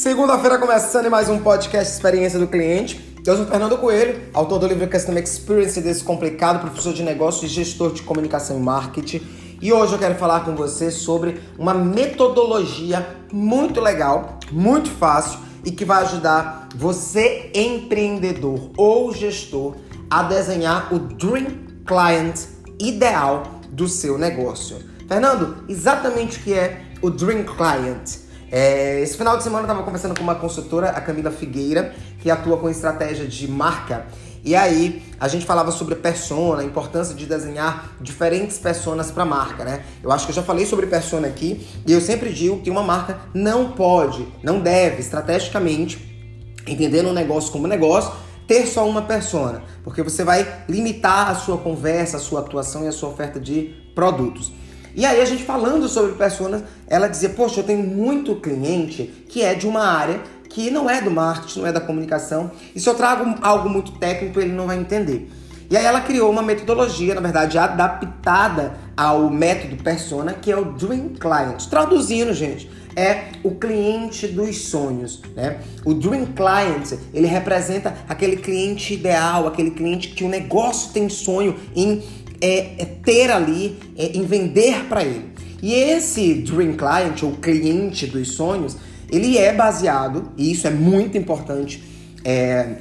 Segunda-feira começando mais um podcast Experiência do Cliente. Eu sou Fernando Coelho, autor do livro Customer Experience Descomplicado, professor de negócios e gestor de comunicação e marketing. E hoje eu quero falar com você sobre uma metodologia muito legal, muito fácil e que vai ajudar você, empreendedor ou gestor, a desenhar o Dream Client ideal do seu negócio. Fernando, exatamente o que é o Dream Client? É, esse final de semana eu estava conversando com uma consultora, a Camila Figueira, que atua com estratégia de marca. E aí a gente falava sobre persona, a importância de desenhar diferentes personas para marca, né? Eu acho que eu já falei sobre persona aqui e eu sempre digo que uma marca não pode, não deve, estrategicamente, entendendo o negócio como negócio, ter só uma persona, porque você vai limitar a sua conversa, a sua atuação e a sua oferta de produtos. E aí a gente falando sobre personas, ela dizia, poxa, eu tenho muito cliente que é de uma área que não é do marketing, não é da comunicação, e se eu trago algo muito técnico, ele não vai entender. E aí ela criou uma metodologia, na verdade, adaptada ao método persona, que é o Dream Client. Traduzindo, gente, é o cliente dos sonhos, né? O Dream Client, ele representa aquele cliente ideal, aquele cliente que o negócio tem sonho em é, é ter ali, é, em vender para ele. E esse Dream Client, ou cliente dos sonhos, ele é baseado, e isso é muito importante é,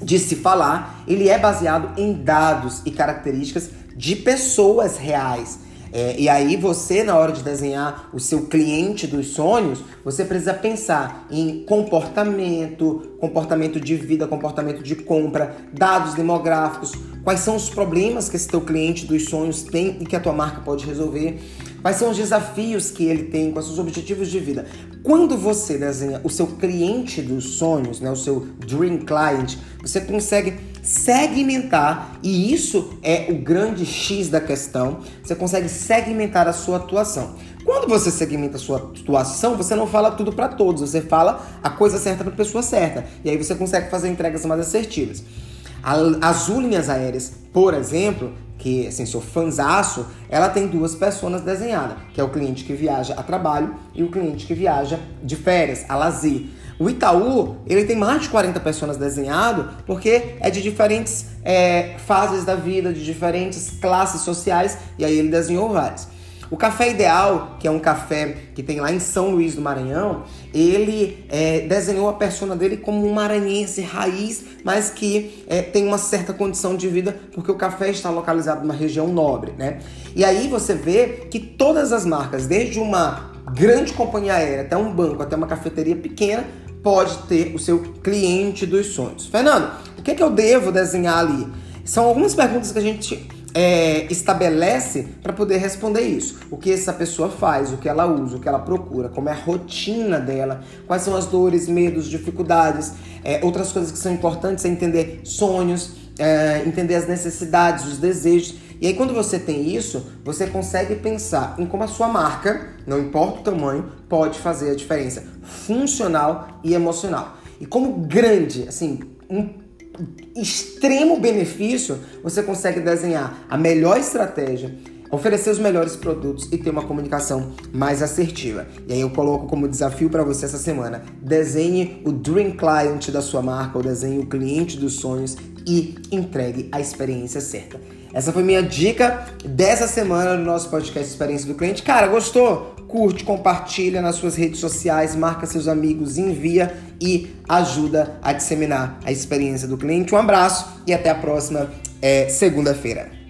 de se falar, ele é baseado em dados e características de pessoas reais. É, e aí você, na hora de desenhar o seu cliente dos sonhos, você precisa pensar em comportamento, comportamento de vida, comportamento de compra, dados demográficos, quais são os problemas que esse teu cliente dos sonhos tem e que a tua marca pode resolver, quais são os desafios que ele tem, quais são os objetivos de vida. Quando você desenha o seu cliente dos sonhos, né, o seu dream client, você consegue segmentar, e isso é o grande X da questão, você consegue segmentar a sua atuação. Quando você segmenta a sua atuação, você não fala tudo para todos, você fala a coisa certa para a pessoa certa, e aí você consegue fazer entregas mais assertivas. As linhas aéreas, por exemplo, que assim, sou fanzaço, ela tem duas pessoas desenhadas, que é o cliente que viaja a trabalho e o cliente que viaja de férias, a lazer. O Itaú, ele tem mais de 40 pessoas desenhado porque é de diferentes é, fases da vida, de diferentes classes sociais, e aí ele desenhou várias. O Café Ideal, que é um café que tem lá em São Luís do Maranhão, ele é, desenhou a persona dele como um maranhense raiz, mas que é, tem uma certa condição de vida porque o café está localizado numa região nobre, né? E aí você vê que todas as marcas, desde uma grande companhia aérea até um banco, até uma cafeteria pequena, pode ter o seu cliente dos sonhos. Fernando, o que, é que eu devo desenhar ali? São algumas perguntas que a gente é, estabelece para poder responder isso. O que essa pessoa faz, o que ela usa, o que ela procura, como é a rotina dela, quais são as dores, medos, dificuldades. É, outras coisas que são importantes é entender sonhos, é, entender as necessidades, os desejos. E aí, quando você tem isso, você consegue pensar em como a sua marca, não importa o tamanho, pode fazer a diferença funcional e emocional. E como grande, assim, um extremo benefício, você consegue desenhar a melhor estratégia, oferecer os melhores produtos e ter uma comunicação mais assertiva. E aí eu coloco como desafio para você essa semana: desenhe o dream client da sua marca, ou desenhe o cliente dos sonhos e entregue a experiência certa. Essa foi minha dica dessa semana no nosso podcast Experiência do Cliente. Cara, gostou? Curte, compartilha nas suas redes sociais, marca seus amigos, envia e ajuda a disseminar a experiência do cliente. Um abraço e até a próxima é, segunda-feira.